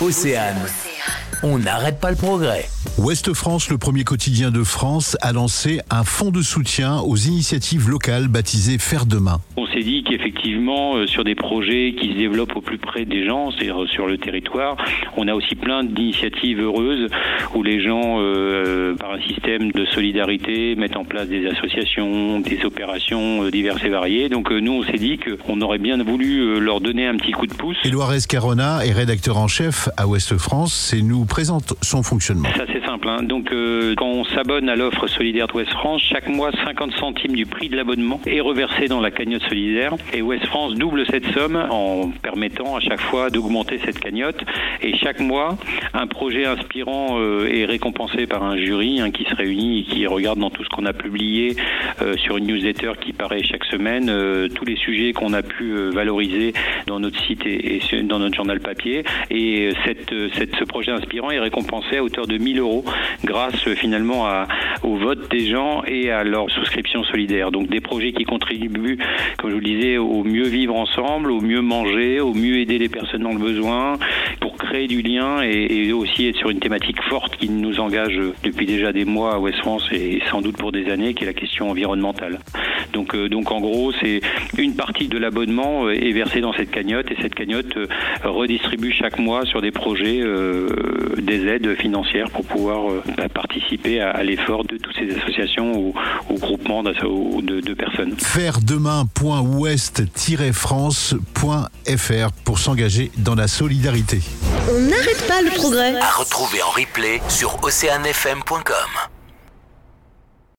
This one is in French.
Océane. On n'arrête pas le progrès. Ouest France, le premier quotidien de France, a lancé un fonds de soutien aux initiatives locales baptisé Faire demain. On s'est dit qu'effectivement, euh, sur des projets qui se développent au plus près des gens, c'est-à-dire sur le territoire, on a aussi plein d'initiatives heureuses où les gens, euh, par un système de solidarité, mettent en place des associations, des opérations euh, diverses et variées. Donc nous, on s'est dit qu'on aurait bien voulu leur donner un petit coup de pouce. Éloire Escarona est rédacteur en chef à Ouest France et nous présente son fonctionnement. Ça, Hein. Donc, quand on s'abonne à l'offre solidaire d'Ouest France, chaque mois, 50 centimes du prix de l'abonnement est reversé dans la cagnotte solidaire. Et Ouest France double cette somme en permettant à chaque fois d'augmenter cette cagnotte. Et chaque mois, un projet inspirant euh, est récompensé par un jury hein, qui se réunit et qui regarde dans tout ce qu'on a publié euh, sur une newsletter qui paraît chaque semaine, euh, tous les sujets qu'on a pu valoriser dans notre site et, dans notre journal papier. Et cette, cette, ce projet inspirant est récompensé à hauteur de 1000 euros grâce finalement à, au vote des gens et à leur souscription solidaire. Donc des projets qui contribuent, comme je vous le disais, au mieux vivre ensemble, au mieux manger, au mieux aider les personnes dans le besoin, pour créer du lien et, aussi être sur une thématique forte qui nous engage depuis déjà des mois à West France et sans doute pour des années, qui est la question environnementale. Donc, euh, donc en gros, c'est une partie de l'abonnement euh, est versée dans cette cagnotte et cette cagnotte euh, redistribue chaque mois sur des projets des aides financières pour pouvoir bah, participer à, l'effort de toutes ces associations ou, groupements de, de personnes. Faire demain.ouest-france.fr pour s'engager dans la solidarité. On n'arrête pas le progrès. À retrouver en replay sur oceanfm.com.